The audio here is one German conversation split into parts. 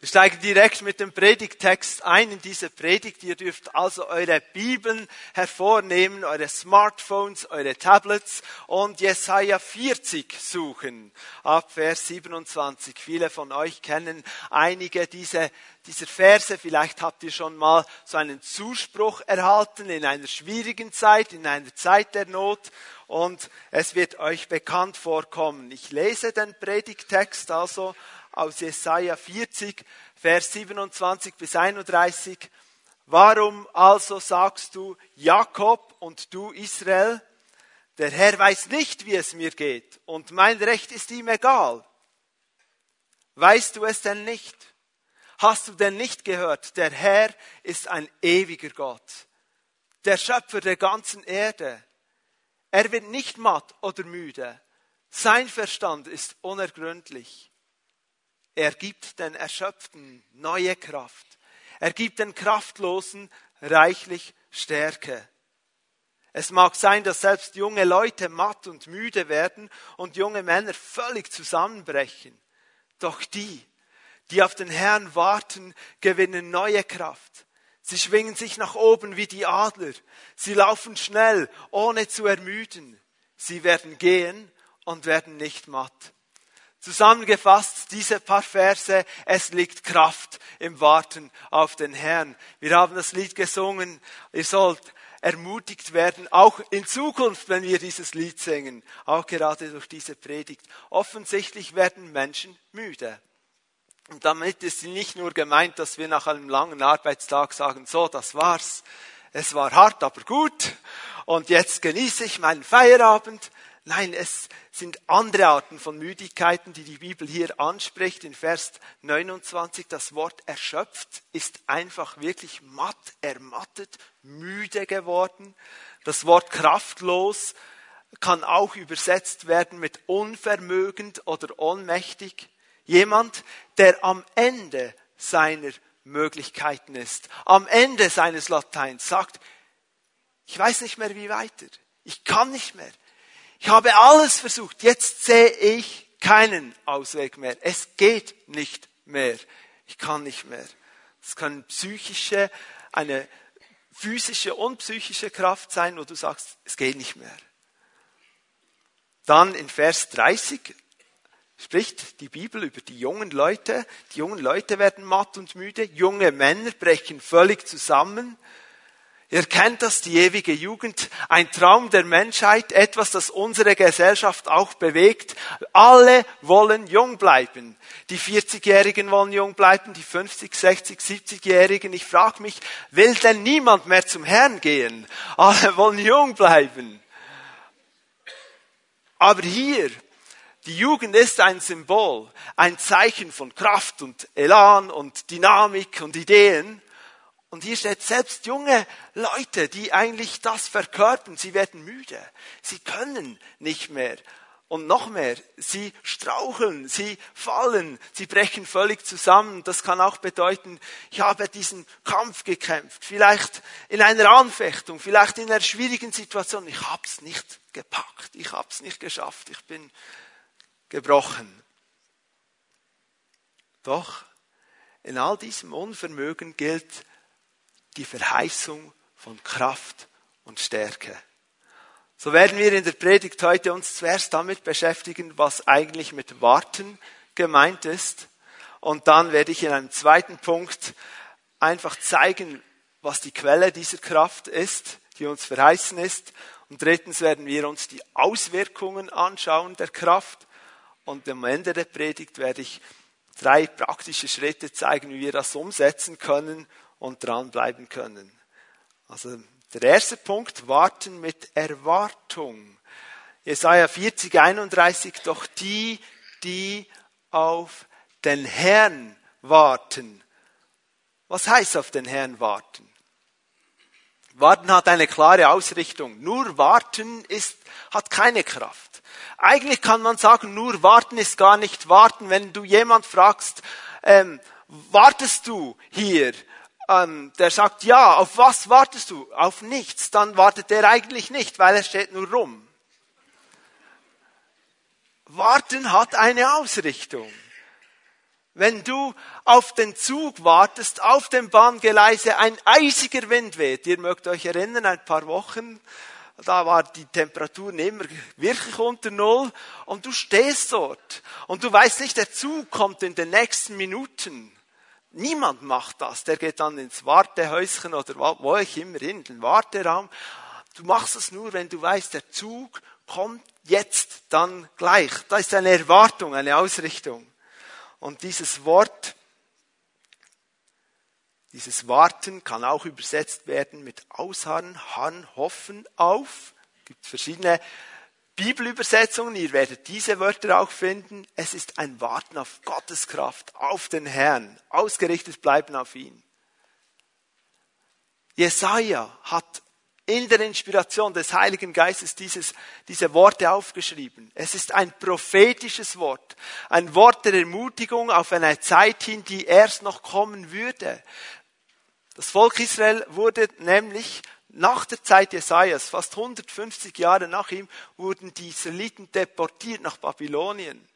Wir steigen direkt mit dem Predigtext ein in diese Predigt. Ihr dürft also eure Bibeln hervornehmen, eure Smartphones, eure Tablets und Jesaja 40 suchen. Ab Vers 27. Viele von euch kennen einige dieser, dieser Verse. Vielleicht habt ihr schon mal so einen Zuspruch erhalten in einer schwierigen Zeit, in einer Zeit der Not und es wird euch bekannt vorkommen. Ich lese den Predigtext also aus Jesaja 40, Vers 27 bis 31. Warum also sagst du Jakob und du Israel, der Herr weiß nicht, wie es mir geht und mein Recht ist ihm egal. Weißt du es denn nicht? Hast du denn nicht gehört, der Herr ist ein ewiger Gott, der Schöpfer der ganzen Erde. Er wird nicht matt oder müde. Sein Verstand ist unergründlich. Er gibt den Erschöpften neue Kraft. Er gibt den Kraftlosen reichlich Stärke. Es mag sein, dass selbst junge Leute matt und müde werden und junge Männer völlig zusammenbrechen. Doch die, die auf den Herrn warten, gewinnen neue Kraft. Sie schwingen sich nach oben wie die Adler. Sie laufen schnell, ohne zu ermüden. Sie werden gehen und werden nicht matt. Zusammengefasst, diese paar Verse, es liegt Kraft im Warten auf den Herrn. Wir haben das Lied gesungen, ihr sollt ermutigt werden, auch in Zukunft, wenn wir dieses Lied singen, auch gerade durch diese Predigt. Offensichtlich werden Menschen müde. Und damit ist nicht nur gemeint, dass wir nach einem langen Arbeitstag sagen, so, das war's. Es war hart, aber gut. Und jetzt genieße ich meinen Feierabend. Nein, es sind andere Arten von Müdigkeiten, die die Bibel hier anspricht. In Vers 29 das Wort erschöpft ist einfach wirklich matt, ermattet, müde geworden. Das Wort kraftlos kann auch übersetzt werden mit unvermögend oder ohnmächtig. Jemand, der am Ende seiner Möglichkeiten ist, am Ende seines Lateins sagt, ich weiß nicht mehr wie weiter, ich kann nicht mehr, ich habe alles versucht. Jetzt sehe ich keinen Ausweg mehr. Es geht nicht mehr. Ich kann nicht mehr. Es kann psychische, eine physische und psychische Kraft sein, wo du sagst, es geht nicht mehr. Dann in Vers 30 spricht die Bibel über die jungen Leute. Die jungen Leute werden matt und müde. Junge Männer brechen völlig zusammen. Ihr kennt das, die ewige Jugend, ein Traum der Menschheit, etwas, das unsere Gesellschaft auch bewegt. Alle wollen jung bleiben. Die 40-Jährigen wollen jung bleiben, die 50, 60, 70-Jährigen. Ich frage mich, will denn niemand mehr zum Herrn gehen? Alle wollen jung bleiben. Aber hier, die Jugend ist ein Symbol, ein Zeichen von Kraft und Elan und Dynamik und Ideen. Und hier steht selbst junge Leute, die eigentlich das verkörpern, sie werden müde. Sie können nicht mehr. Und noch mehr, sie straucheln, sie fallen, sie brechen völlig zusammen. Das kann auch bedeuten, ich habe diesen Kampf gekämpft, vielleicht in einer Anfechtung, vielleicht in einer schwierigen Situation. Ich habe es nicht gepackt, ich habe es nicht geschafft, ich bin gebrochen. Doch in all diesem Unvermögen gilt, die Verheißung von Kraft und Stärke. So werden wir in der Predigt heute uns zuerst damit beschäftigen, was eigentlich mit Warten gemeint ist. Und dann werde ich in einem zweiten Punkt einfach zeigen, was die Quelle dieser Kraft ist, die uns verheißen ist. Und drittens werden wir uns die Auswirkungen anschauen der Kraft. Und am Ende der Predigt werde ich drei praktische Schritte zeigen, wie wir das umsetzen können und dranbleiben können. Also der erste Punkt, warten mit Erwartung. Jesaja 40, 31, doch die, die auf den Herrn warten. Was heißt auf den Herrn warten? Warten hat eine klare Ausrichtung. Nur warten ist, hat keine Kraft. Eigentlich kann man sagen, nur warten ist gar nicht warten. Wenn du jemand fragst, ähm, wartest du hier? Ähm, der sagt, ja, auf was wartest du? Auf nichts. Dann wartet er eigentlich nicht, weil er steht nur rum. Warten hat eine Ausrichtung. wenn du auf den Zug wartest, auf dem Bahngeleise ein eisiger Wind weht. Ihr mögt euch erinnern, ein paar Wochen, da war die Temperatur immer wirklich unter Null und du stehst dort und du weißt nicht, der Zug kommt in den nächsten Minuten. Niemand macht das. Der geht dann ins Wartehäuschen oder wo ich immer hin, den Warteraum. Du machst es nur, wenn du weißt, der Zug kommt jetzt, dann gleich. Da ist eine Erwartung, eine Ausrichtung. Und dieses Wort, dieses Warten kann auch übersetzt werden mit Ausharren, Harren, Hoffen auf. Es gibt verschiedene Bibelübersetzungen. Ihr werdet diese Wörter auch finden. Es ist ein Warten auf Gottes Kraft, auf den Herrn, ausgerichtet bleiben auf ihn. Jesaja hat in der Inspiration des Heiligen Geistes dieses, diese Worte aufgeschrieben. Es ist ein prophetisches Wort, ein Wort der Ermutigung auf eine Zeit hin, die erst noch kommen würde. Das Volk Israel wurde nämlich nach der Zeit Jesajas, fast 150 Jahre nach ihm, wurden die Israeliten deportiert nach Babylonien.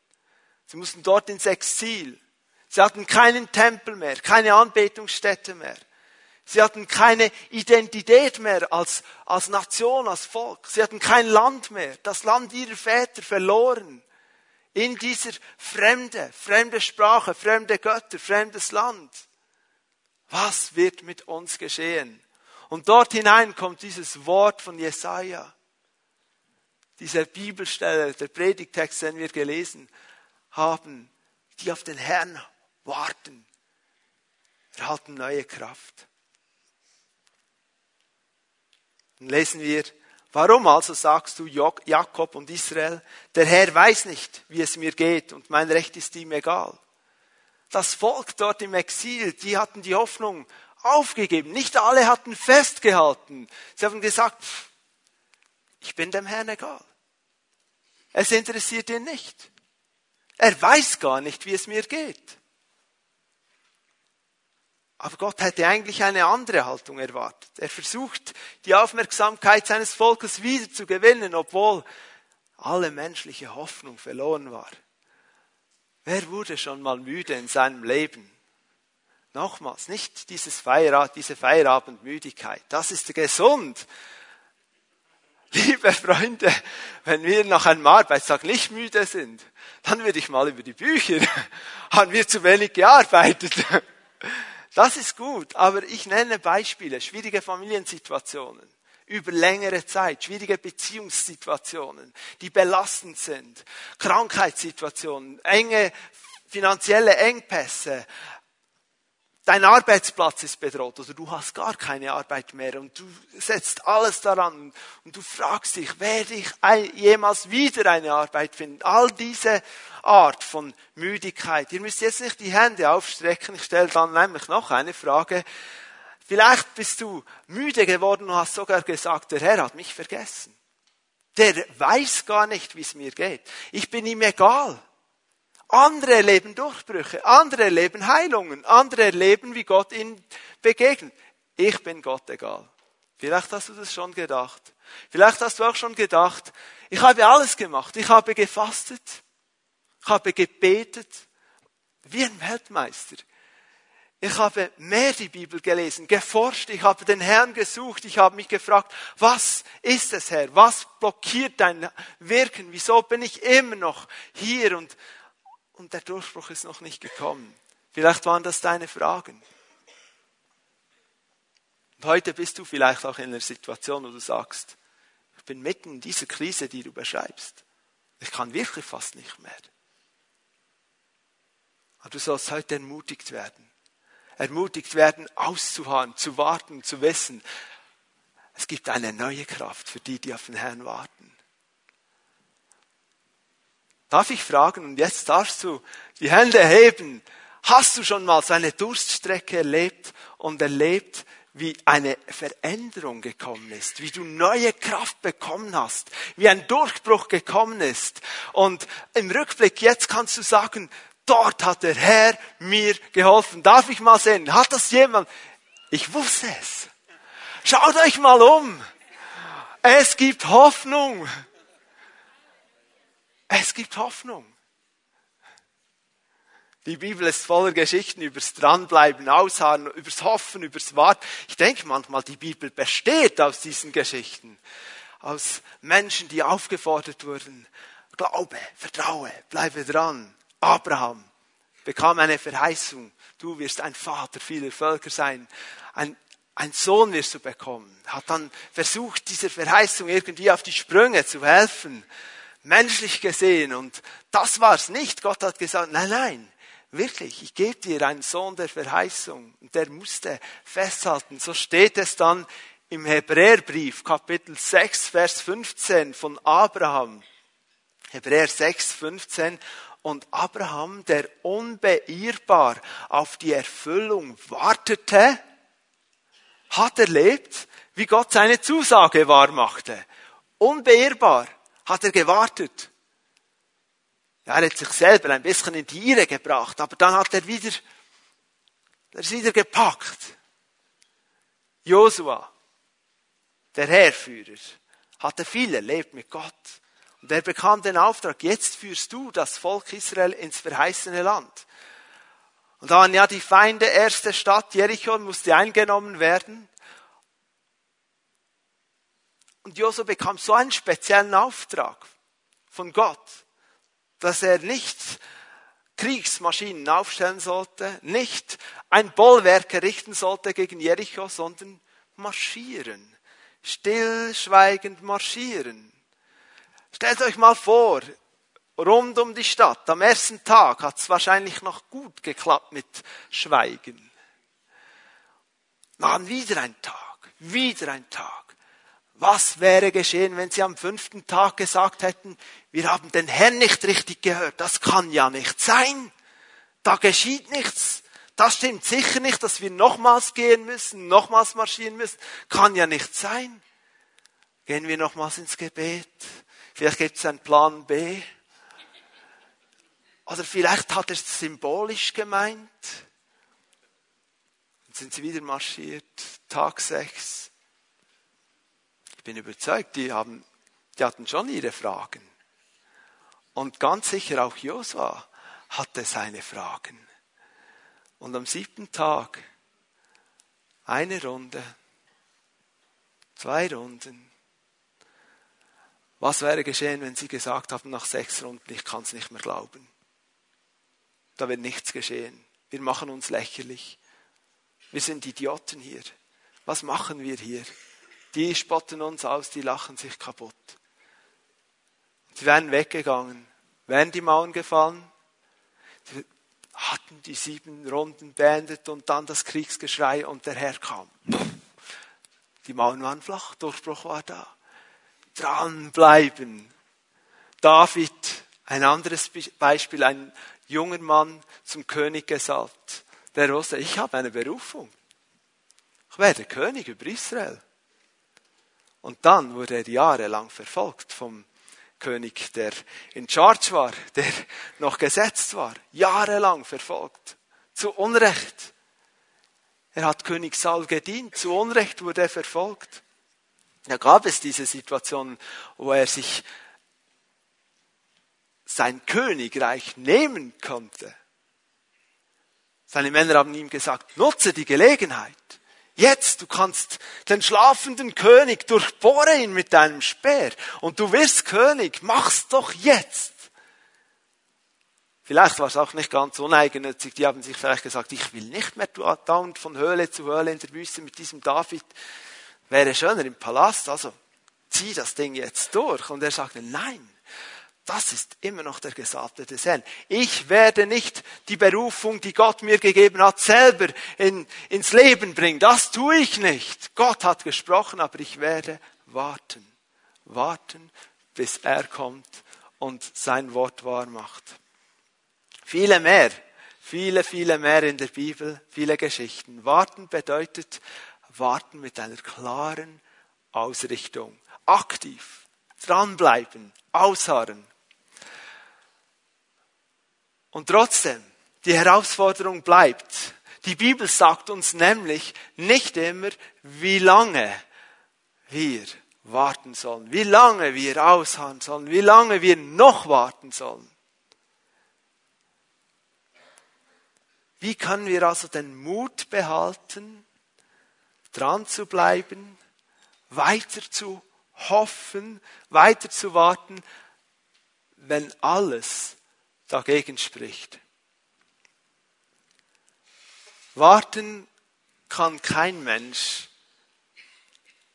Sie mussten dort ins Exil. Sie hatten keinen Tempel mehr, keine Anbetungsstätte mehr. Sie hatten keine Identität mehr als, als Nation, als Volk. Sie hatten kein Land mehr. Das Land ihrer Väter verloren. In dieser Fremde, fremde Sprache, fremde Götter, fremdes Land. Was wird mit uns geschehen? Und dort hinein kommt dieses Wort von Jesaja. Diese Bibelstelle, der Predigtext, den wir gelesen haben, die auf den Herrn warten, erhalten neue Kraft. Dann lesen wir, warum also sagst du Jakob und Israel, der Herr weiß nicht, wie es mir geht und mein Recht ist ihm egal. Das Volk dort im Exil, die hatten die Hoffnung aufgegeben. Nicht alle hatten festgehalten. Sie haben gesagt, ich bin dem Herrn egal. Es interessiert ihn nicht. Er weiß gar nicht, wie es mir geht. Aber Gott hätte eigentlich eine andere Haltung erwartet. Er versucht, die Aufmerksamkeit seines Volkes wieder zu gewinnen, obwohl alle menschliche Hoffnung verloren war. Wer wurde schon mal müde in seinem Leben? Nochmals, nicht dieses Feierabend, diese Feierabendmüdigkeit. Das ist gesund. Liebe Freunde, wenn wir nach einem Arbeitstag nicht müde sind, dann würde ich mal über die Bücher. Haben wir zu wenig gearbeitet? Das ist gut, aber ich nenne Beispiele, schwierige Familiensituationen über längere Zeit, schwierige Beziehungssituationen, die belastend sind, Krankheitssituationen, enge finanzielle Engpässe, dein Arbeitsplatz ist bedroht oder du hast gar keine Arbeit mehr und du setzt alles daran und du fragst dich, werde ich jemals wieder eine Arbeit finden? All diese Art von Müdigkeit. Ihr müsst jetzt nicht die Hände aufstrecken. Ich stelle dann nämlich noch eine Frage. Vielleicht bist du müde geworden und hast sogar gesagt, der Herr hat mich vergessen. Der weiß gar nicht, wie es mir geht. Ich bin ihm egal. Andere erleben Durchbrüche, andere erleben Heilungen, andere erleben, wie Gott ihnen begegnet. Ich bin Gott egal. Vielleicht hast du das schon gedacht. Vielleicht hast du auch schon gedacht, ich habe alles gemacht. Ich habe gefastet. Ich habe gebetet. Wie ein Weltmeister. Ich habe mehr die Bibel gelesen, geforscht, ich habe den Herrn gesucht, ich habe mich gefragt, was ist es, Herr? Was blockiert dein Wirken? Wieso bin ich immer noch hier und und der Durchbruch ist noch nicht gekommen. Vielleicht waren das deine Fragen. Und heute bist du vielleicht auch in einer Situation, wo du sagst, ich bin mitten in dieser Krise, die du beschreibst. Ich kann wirklich fast nicht mehr. Aber du sollst heute ermutigt werden. Ermutigt werden, auszuharren, zu warten, zu wissen, es gibt eine neue Kraft für die, die auf den Herrn warten. Darf ich fragen, und jetzt darfst du die Hände heben, hast du schon mal so eine Durststrecke erlebt und erlebt, wie eine Veränderung gekommen ist, wie du neue Kraft bekommen hast, wie ein Durchbruch gekommen ist. Und im Rückblick jetzt kannst du sagen, dort hat der Herr mir geholfen. Darf ich mal sehen? Hat das jemand? Ich wusste es. Schaut euch mal um. Es gibt Hoffnung. Es gibt Hoffnung. Die Bibel ist voller Geschichten übers Dranbleiben, Ausharren, übers Hoffen, übers Warten. Ich denke manchmal, die Bibel besteht aus diesen Geschichten. Aus Menschen, die aufgefordert wurden. Glaube, vertraue, bleibe dran. Abraham bekam eine Verheißung. Du wirst ein Vater vieler Völker sein. Ein, ein Sohn wirst du bekommen. Hat dann versucht, dieser Verheißung irgendwie auf die Sprünge zu helfen. Menschlich gesehen. Und das war's nicht. Gott hat gesagt, nein, nein Wirklich, ich gebe dir einen Sohn der Verheißung. Und der musste festhalten. So steht es dann im Hebräerbrief, Kapitel 6, Vers 15 von Abraham. Hebräer 6, 15. Und Abraham, der unbeirrbar auf die Erfüllung wartete, hat erlebt, wie Gott seine Zusage wahrmachte. Unbeirrbar hat er gewartet. Ja, er hat sich selber ein bisschen in die Irre gebracht, aber dann hat er wieder, er ist wieder gepackt. Josua, der Heerführer, hatte viel erlebt mit Gott. Und er bekam den Auftrag, jetzt führst du das Volk Israel ins verheißene Land. Und da waren ja die Feinde, erste Stadt, Jericho, musste eingenommen werden. Und Josua bekam so einen speziellen Auftrag von Gott dass er nicht Kriegsmaschinen aufstellen sollte, nicht ein Bollwerk errichten sollte gegen Jericho, sondern marschieren. Stillschweigend marschieren. Stellt euch mal vor, rund um die Stadt, am ersten Tag hat es wahrscheinlich noch gut geklappt mit Schweigen. Dann wieder ein Tag, wieder ein Tag. Was wäre geschehen, wenn sie am fünften Tag gesagt hätten, wir haben den Herrn nicht richtig gehört. Das kann ja nicht sein. Da geschieht nichts. Das stimmt sicher nicht, dass wir nochmals gehen müssen, nochmals marschieren müssen. Kann ja nicht sein. Gehen wir nochmals ins Gebet. Vielleicht gibt es einen Plan B. Oder vielleicht hat er es symbolisch gemeint. Dann sind sie wieder marschiert. Tag sechs. Ich bin überzeugt, die, haben, die hatten schon ihre Fragen. Und ganz sicher auch Josua hatte seine Fragen. Und am siebten Tag eine Runde, zwei Runden. Was wäre geschehen, wenn sie gesagt haben nach sechs Runden, ich kann es nicht mehr glauben? Da wird nichts geschehen. Wir machen uns lächerlich. Wir sind Idioten hier. Was machen wir hier? Die spotten uns aus, die lachen sich kaputt. Sie wären weggegangen, wären die Mauern gefallen, sie hatten die sieben Runden beendet und dann das Kriegsgeschrei und der Herr kam. Die Mauern waren flach, Durchbruch war da. Dranbleiben. David, ein anderes Beispiel, ein junger Mann zum König gesalbt. Der wusste, ich habe eine Berufung. Ich werde König über Israel. Und dann wurde er jahrelang verfolgt vom König, der in Charge war, der noch gesetzt war. Jahrelang verfolgt. Zu Unrecht. Er hat König Saul gedient. Zu Unrecht wurde er verfolgt. Da gab es diese Situation, wo er sich sein Königreich nehmen konnte. Seine Männer haben ihm gesagt, nutze die Gelegenheit. Jetzt, du kannst den schlafenden König durchbohren ihn mit deinem Speer und du wirst König, mach's doch jetzt. Vielleicht war es auch nicht ganz uneigennützig, die haben sich vielleicht gesagt, ich will nicht mehr dauernd von Höhle zu Höhle in der Wüste mit diesem David. Wäre schöner im Palast, also zieh das Ding jetzt durch. Und er sagte, nein, das ist immer noch der Gesalbte des Herrn. Ich werde nicht die Berufung, die Gott mir gegeben hat, selber in, ins Leben bringen. Das tue ich nicht. Gott hat gesprochen, aber ich werde warten. Warten, bis er kommt und sein Wort wahr macht. Viele mehr, viele, viele mehr in der Bibel, viele Geschichten. Warten bedeutet warten mit einer klaren Ausrichtung. Aktiv, dranbleiben, ausharren. Und trotzdem, die Herausforderung bleibt. Die Bibel sagt uns nämlich nicht immer, wie lange wir warten sollen, wie lange wir ausharren sollen, wie lange wir noch warten sollen. Wie können wir also den Mut behalten, dran zu bleiben, weiter zu hoffen, weiter zu warten, wenn alles dagegen spricht? Warten kann kein Mensch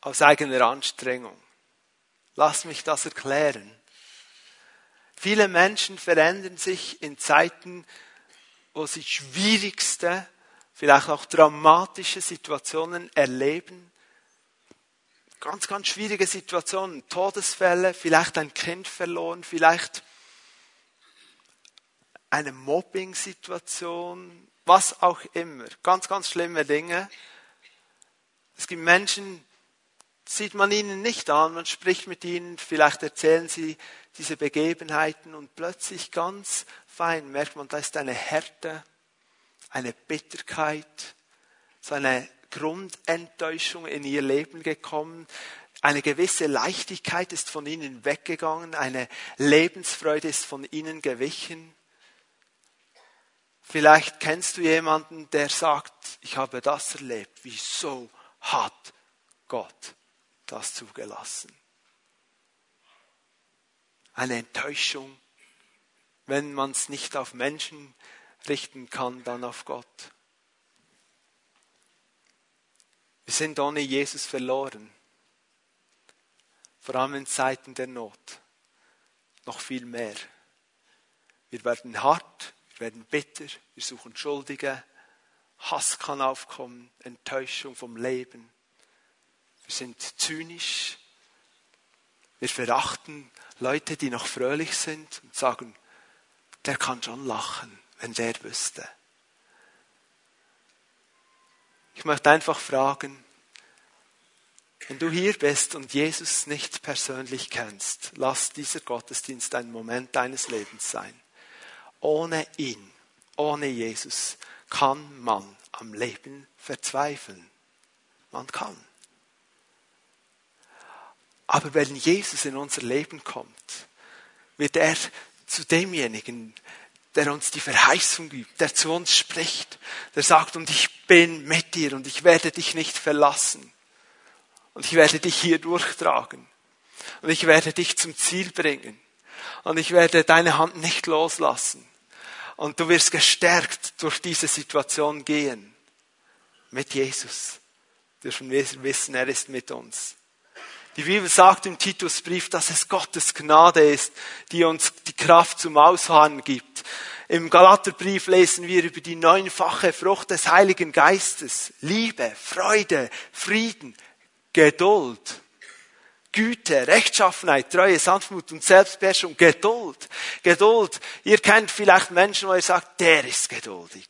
aus eigener Anstrengung. Lass mich das erklären. Viele Menschen verändern sich in Zeiten, wo sie schwierigste, vielleicht auch dramatische Situationen erleben. Ganz, ganz schwierige Situationen, Todesfälle, vielleicht ein Kind verloren, vielleicht eine Mobbing-Situation, was auch immer. Ganz, ganz schlimme Dinge. Es gibt Menschen, sieht man ihnen nicht an, man spricht mit ihnen, vielleicht erzählen sie diese Begebenheiten und plötzlich ganz fein merkt man, da ist eine Härte, eine Bitterkeit, so eine Grundenttäuschung in ihr Leben gekommen. Eine gewisse Leichtigkeit ist von ihnen weggegangen, eine Lebensfreude ist von ihnen gewichen. Vielleicht kennst du jemanden, der sagt, ich habe das erlebt. Wieso hat Gott das zugelassen? Eine Enttäuschung, wenn man es nicht auf Menschen richten kann, dann auf Gott. Wir sind ohne Jesus verloren. Vor allem in Zeiten der Not. Noch viel mehr. Wir werden hart, werden bitter, wir suchen Schuldige. Hass kann aufkommen, Enttäuschung vom Leben. Wir sind zynisch. Wir verachten Leute, die noch fröhlich sind und sagen, der kann schon lachen, wenn der wüsste. Ich möchte einfach fragen, wenn du hier bist und Jesus nicht persönlich kennst, lass dieser Gottesdienst ein Moment deines Lebens sein. Ohne ihn, ohne Jesus kann man am Leben verzweifeln. Man kann. Aber wenn Jesus in unser Leben kommt, wird er zu demjenigen, der uns die Verheißung gibt, der zu uns spricht, der sagt, und ich bin mit dir und ich werde dich nicht verlassen. Und ich werde dich hier durchtragen. Und ich werde dich zum Ziel bringen. Und ich werde deine Hand nicht loslassen. Und du wirst gestärkt durch diese Situation gehen. Mit Jesus. Dürfen wir wissen, er ist mit uns. Die Bibel sagt im Titusbrief, dass es Gottes Gnade ist, die uns die Kraft zum Ausharren gibt. Im Galaterbrief lesen wir über die neunfache Frucht des Heiligen Geistes. Liebe, Freude, Frieden, Geduld, Güte, Rechtschaffenheit, Treue, Sanftmut und Selbstbeherrschung. Geduld, Geduld. Ihr kennt vielleicht Menschen, wo ihr sagt, der ist geduldig.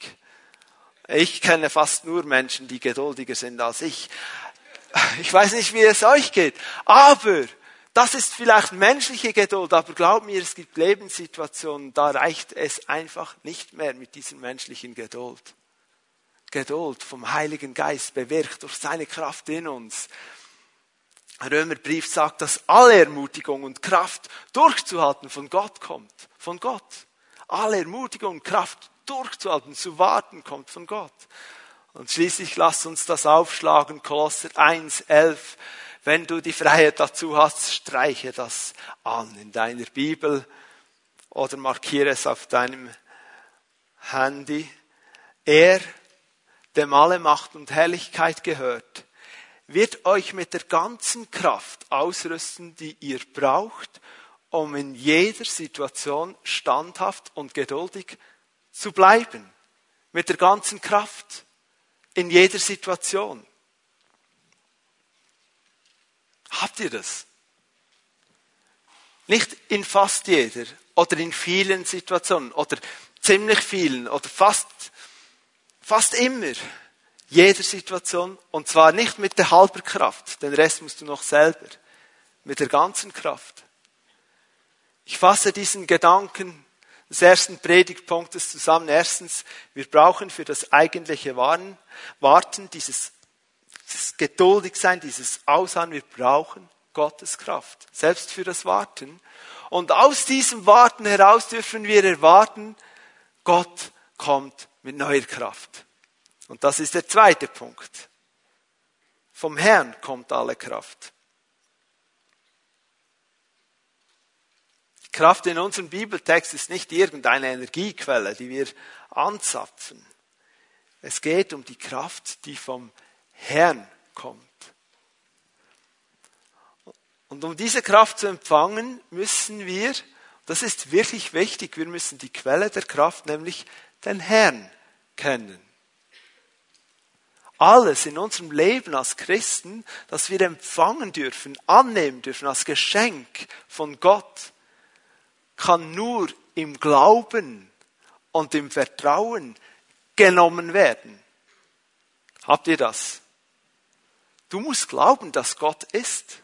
Ich kenne fast nur Menschen, die geduldiger sind als ich. Ich weiß nicht, wie es euch geht, aber das ist vielleicht menschliche Geduld, aber glaub mir, es gibt Lebenssituationen, da reicht es einfach nicht mehr mit dieser menschlichen Geduld. Geduld vom Heiligen Geist bewirkt durch seine Kraft in uns. Römerbrief sagt, dass alle Ermutigung und Kraft durchzuhalten von Gott kommt. Von Gott. Alle Ermutigung und Kraft durchzuhalten, zu warten kommt von Gott. Und schließlich lasst uns das aufschlagen, Kolosser 1, 11. Wenn du die Freiheit dazu hast, streiche das an in deiner Bibel oder markiere es auf deinem Handy. Er, dem alle Macht und Herrlichkeit gehört, wird euch mit der ganzen Kraft ausrüsten, die ihr braucht, um in jeder Situation standhaft und geduldig zu bleiben. Mit der ganzen Kraft in jeder Situation. Habt ihr das? Nicht in fast jeder oder in vielen Situationen oder ziemlich vielen oder fast, fast immer jeder Situation und zwar nicht mit der halben Kraft, den Rest musst du noch selber, mit der ganzen Kraft. Ich fasse diesen Gedanken des ersten Predigtpunktes zusammen. Erstens, wir brauchen für das eigentliche Warten, dieses, dieses Geduldigsein, dieses Ausharren, wir brauchen Gottes Kraft. Selbst für das Warten. Und aus diesem Warten heraus dürfen wir erwarten, Gott kommt mit neuer Kraft. Und das ist der zweite Punkt. Vom Herrn kommt alle Kraft. Kraft in unserem Bibeltext ist nicht irgendeine Energiequelle, die wir anzapfen. Es geht um die Kraft, die vom Herrn kommt. Und um diese Kraft zu empfangen, müssen wir, das ist wirklich wichtig, wir müssen die Quelle der Kraft, nämlich den Herrn, kennen. Alles in unserem Leben als Christen, das wir empfangen dürfen, annehmen dürfen als Geschenk von Gott, kann nur im Glauben und im Vertrauen genommen werden. Habt ihr das? Du musst glauben, dass Gott ist.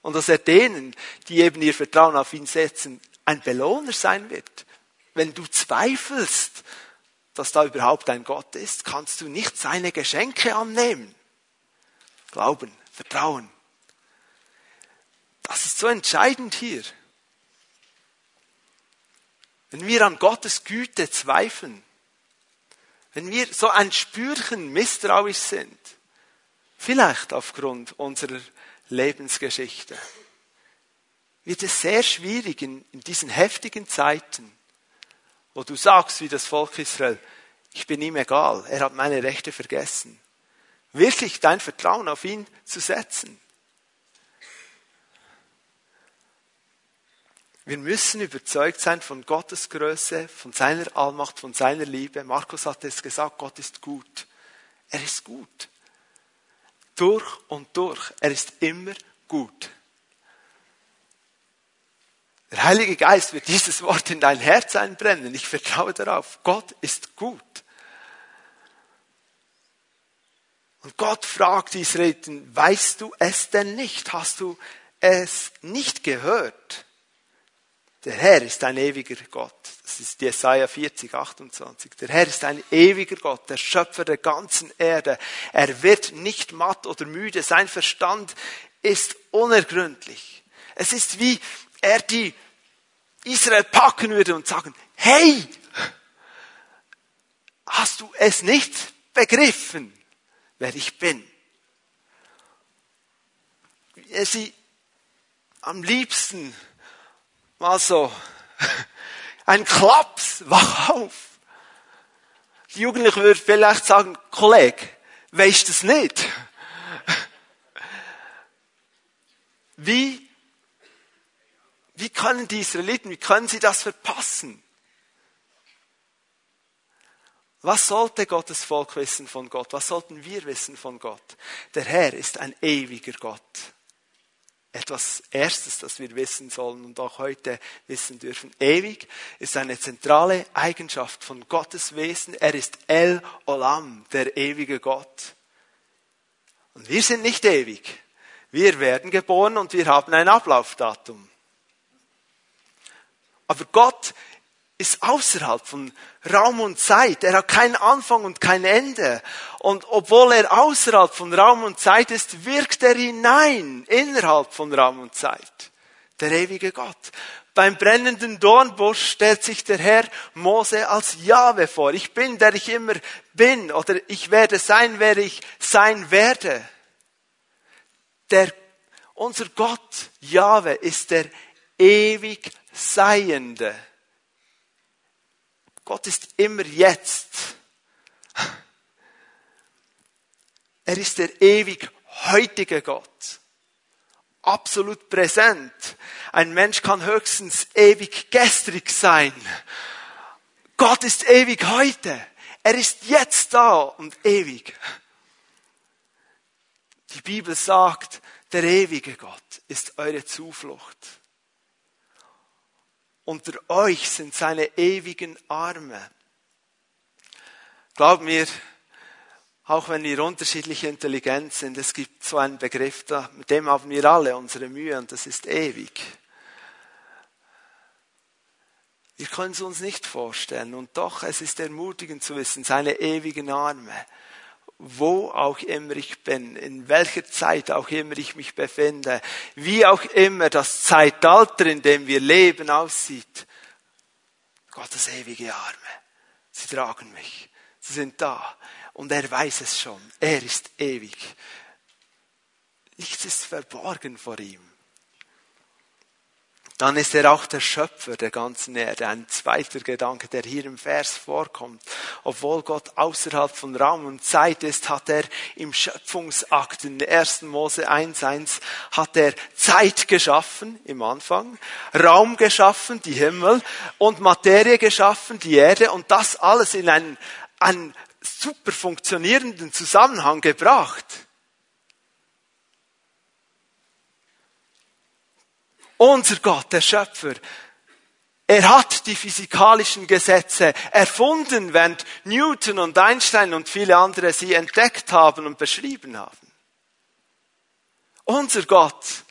Und dass er denen, die eben ihr Vertrauen auf ihn setzen, ein Belohner sein wird. Wenn du zweifelst, dass da überhaupt ein Gott ist, kannst du nicht seine Geschenke annehmen. Glauben, Vertrauen. Das ist so entscheidend hier. Wenn wir an Gottes Güte zweifeln, wenn wir so ein Spürchen misstrauisch sind, vielleicht aufgrund unserer Lebensgeschichte, wird es sehr schwierig in, in diesen heftigen Zeiten, wo du sagst, wie das Volk Israel, ich bin ihm egal, er hat meine Rechte vergessen, wirklich dein Vertrauen auf ihn zu setzen. Wir müssen überzeugt sein von Gottes Größe, von seiner Allmacht, von seiner Liebe. Markus hat es gesagt, Gott ist gut. Er ist gut. Durch und durch. Er ist immer gut. Der Heilige Geist wird dieses Wort in dein Herz einbrennen. Ich vertraue darauf. Gott ist gut. Und Gott fragt Israeliten, weißt du es denn nicht? Hast du es nicht gehört? Der Herr ist ein ewiger Gott. Das ist Jesaja 40, 28. Der Herr ist ein ewiger Gott, der Schöpfer der ganzen Erde. Er wird nicht matt oder müde. Sein Verstand ist unergründlich. Es ist wie er die Israel packen würde und sagen, hey, hast du es nicht begriffen, wer ich bin? Er sie am liebsten mal so ein Klaps, wach auf. Die Jugendlichen würden vielleicht sagen, Kollege, weisst du das nicht? Wie, wie können die Israeliten, wie können sie das verpassen? Was sollte Gottes Volk wissen von Gott? Was sollten wir wissen von Gott? Der Herr ist ein ewiger Gott etwas Erstes, das wir wissen sollen und auch heute wissen dürfen. Ewig ist eine zentrale Eigenschaft von Gottes Wesen. Er ist El Olam, der ewige Gott. Und wir sind nicht ewig. Wir werden geboren und wir haben ein Ablaufdatum. Aber Gott ist außerhalb von Raum und Zeit. Er hat keinen Anfang und kein Ende. Und obwohl er außerhalb von Raum und Zeit ist, wirkt er hinein innerhalb von Raum und Zeit. Der ewige Gott. Beim brennenden Dornbusch stellt sich der Herr Mose als Jahwe vor. Ich bin, der ich immer bin, oder ich werde sein, wer ich sein werde. Der, unser Gott, Jahwe, ist der ewig Seiende. Gott ist immer jetzt. Er ist der ewig heutige Gott. Absolut präsent. Ein Mensch kann höchstens ewig gestrig sein. Gott ist ewig heute. Er ist jetzt da und ewig. Die Bibel sagt, der ewige Gott ist eure Zuflucht. Unter euch sind seine ewigen Arme. Glaub mir, auch wenn wir unterschiedliche Intelligenz sind, es gibt so einen Begriff, mit dem haben wir alle unsere Mühe und das ist ewig. Wir können es uns nicht vorstellen und doch, es ist ermutigend zu wissen, seine ewigen Arme wo auch immer ich bin, in welcher Zeit auch immer ich mich befinde, wie auch immer das Zeitalter, in dem wir leben, aussieht. Gottes ewige Arme Sie tragen mich. Sie sind da. Und er weiß es schon. Er ist ewig. Nichts ist verborgen vor ihm dann ist er auch der Schöpfer der ganzen Erde. Ein zweiter Gedanke, der hier im Vers vorkommt. Obwohl Gott außerhalb von Raum und Zeit ist, hat er im Schöpfungsakt in 1. Mose 1.1 hat er Zeit geschaffen im Anfang, Raum geschaffen, die Himmel und Materie geschaffen, die Erde und das alles in einen, einen super funktionierenden Zusammenhang gebracht. Unser Gott, der Schöpfer, er hat die physikalischen Gesetze erfunden, während Newton und Einstein und viele andere sie entdeckt haben und beschrieben haben. Unser Gott,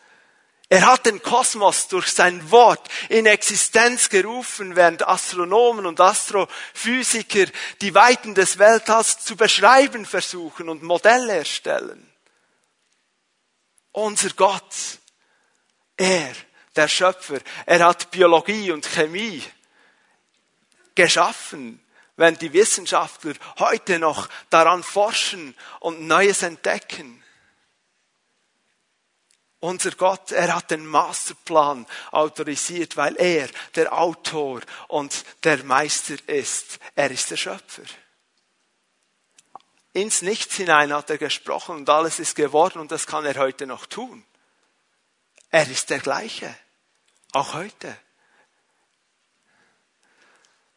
er hat den Kosmos durch sein Wort in Existenz gerufen, während Astronomen und Astrophysiker die Weiten des Weltalls zu beschreiben versuchen und Modelle erstellen. Unser Gott, er der Schöpfer. Er hat Biologie und Chemie geschaffen, wenn die Wissenschaftler heute noch daran forschen und Neues entdecken. Unser Gott, er hat den Masterplan autorisiert, weil er der Autor und der Meister ist. Er ist der Schöpfer. Ins Nichts hinein hat er gesprochen und alles ist geworden und das kann er heute noch tun. Er ist der gleiche. Auch heute.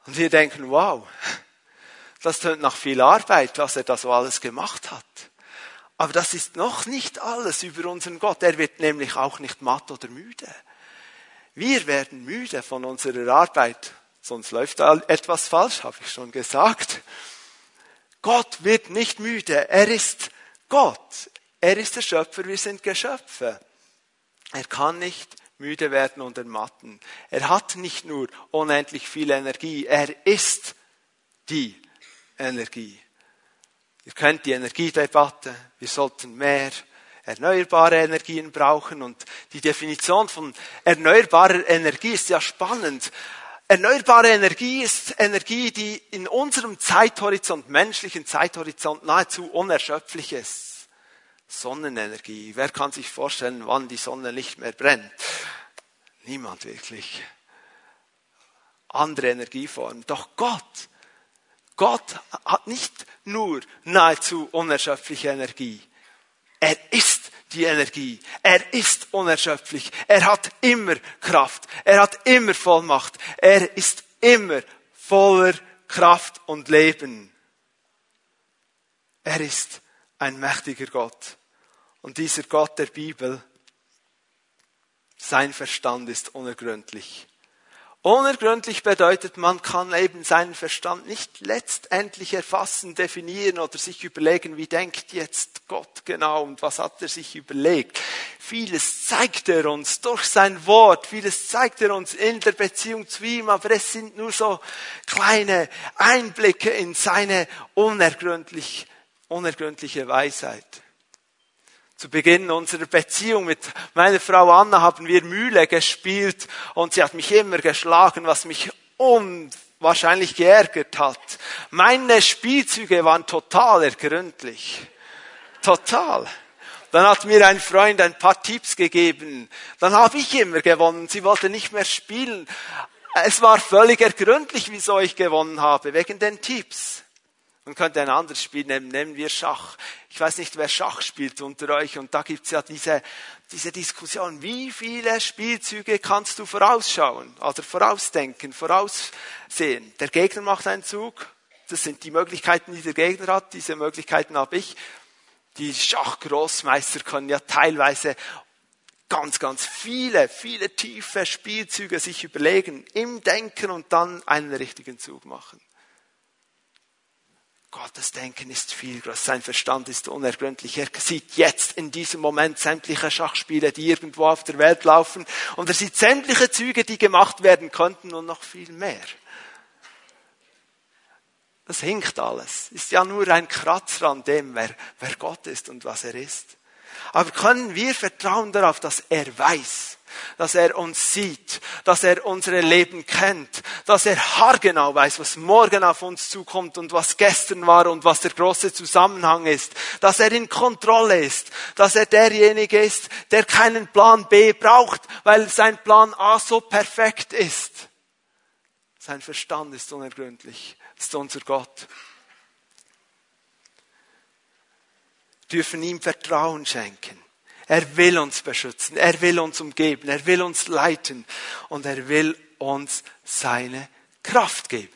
Und wir denken, wow, das tönt nach viel Arbeit, was er da so alles gemacht hat. Aber das ist noch nicht alles über unseren Gott. Er wird nämlich auch nicht matt oder müde. Wir werden müde von unserer Arbeit, sonst läuft da etwas falsch, habe ich schon gesagt. Gott wird nicht müde. Er ist Gott. Er ist der Schöpfer, wir sind Geschöpfe. Er kann nicht müde werden und ermatten. Er hat nicht nur unendlich viel Energie, er ist die Energie. Ihr kennt die Energiedebatte, wir sollten mehr erneuerbare Energien brauchen und die Definition von erneuerbarer Energie ist ja spannend. Erneuerbare Energie ist Energie, die in unserem Zeithorizont, menschlichen Zeithorizont nahezu unerschöpflich ist. Sonnenenergie. Wer kann sich vorstellen, wann die Sonne nicht mehr brennt? Niemand wirklich. Andere Energieformen. Doch Gott, Gott hat nicht nur nahezu unerschöpfliche Energie. Er ist die Energie. Er ist unerschöpflich. Er hat immer Kraft. Er hat immer Vollmacht. Er ist immer voller Kraft und Leben. Er ist ein mächtiger Gott. Und dieser Gott der Bibel, sein Verstand ist unergründlich. Unergründlich bedeutet, man kann eben seinen Verstand nicht letztendlich erfassen, definieren oder sich überlegen, wie denkt jetzt Gott genau und was hat er sich überlegt. Vieles zeigt er uns durch sein Wort, vieles zeigt er uns in der Beziehung zu ihm, aber es sind nur so kleine Einblicke in seine unergründlich, unergründliche Weisheit. Zu Beginn unserer Beziehung mit meiner Frau Anna haben wir Mühle gespielt und sie hat mich immer geschlagen, was mich unwahrscheinlich geärgert hat. Meine Spielzüge waren total ergründlich. Total. Dann hat mir ein Freund ein paar Tipps gegeben. Dann habe ich immer gewonnen. Sie wollte nicht mehr spielen. Es war völlig ergründlich, wieso ich gewonnen habe, wegen den Tipps. Man könnte ein anderes Spiel nehmen, nehmen wir Schach. Ich weiß nicht, wer Schach spielt unter euch und da gibt's ja diese, diese Diskussion, wie viele Spielzüge kannst du vorausschauen, also vorausdenken, voraussehen. Der Gegner macht einen Zug, das sind die Möglichkeiten, die der Gegner hat, diese Möglichkeiten habe ich. Die Schachgroßmeister können ja teilweise ganz, ganz viele, viele tiefe Spielzüge sich überlegen im Denken und dann einen richtigen Zug machen. Gottes Denken ist viel größer, sein Verstand ist unergründlich. Er sieht jetzt in diesem Moment sämtliche Schachspiele, die irgendwo auf der Welt laufen, und er sieht sämtliche Züge, die gemacht werden könnten und noch viel mehr. Das hinkt alles. Ist ja nur ein Kratzer an dem, wer, wer Gott ist und was er ist. Aber können wir vertrauen darauf, dass er weiß, dass er uns sieht, dass er unsere Leben kennt, dass er haargenau weiß, was morgen auf uns zukommt und was gestern war und was der große Zusammenhang ist, dass er in Kontrolle ist, dass er derjenige ist, der keinen Plan B braucht, weil sein Plan A so perfekt ist. Sein Verstand ist unergründlich, ist unser Gott. dürfen ihm Vertrauen schenken. Er will uns beschützen, er will uns umgeben, er will uns leiten und er will uns seine Kraft geben.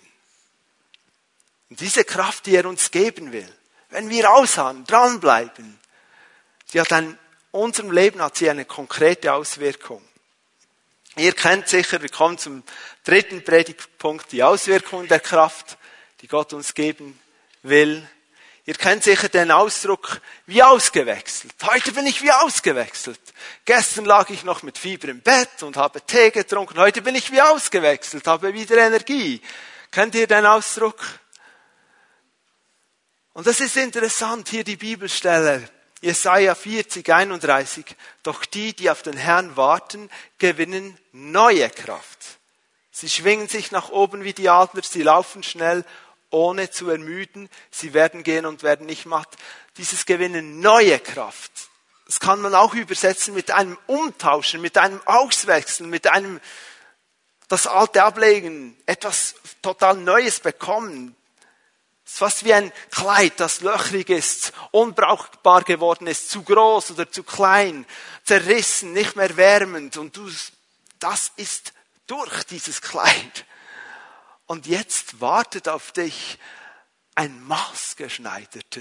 Und diese Kraft, die er uns geben will, wenn wir ausharren, dranbleiben, die hat in unserem Leben hat sie eine konkrete Auswirkung. Ihr kennt sicher, wir kommen zum dritten Predigtpunkt, die Auswirkungen der Kraft, die Gott uns geben will. Ihr kennt sicher den Ausdruck wie ausgewechselt. Heute bin ich wie ausgewechselt. Gestern lag ich noch mit Fieber im Bett und habe Tee getrunken. Heute bin ich wie ausgewechselt, habe wieder Energie. Kennt ihr den Ausdruck? Und das ist interessant, hier die Bibelstelle. Jesaja 40, 31. Doch die, die auf den Herrn warten, gewinnen neue Kraft. Sie schwingen sich nach oben wie die Adler, sie laufen schnell ohne zu ermüden. Sie werden gehen und werden nicht matt. Dieses Gewinnen neue Kraft. Das kann man auch übersetzen mit einem Umtauschen, mit einem Auswechseln, mit einem das Alte ablegen, etwas total Neues bekommen. Es ist fast wie ein Kleid, das löchrig ist, unbrauchbar geworden ist, zu groß oder zu klein, zerrissen, nicht mehr wärmend. Und du, das ist durch dieses Kleid. Und jetzt wartet auf dich ein maßgeschneiderter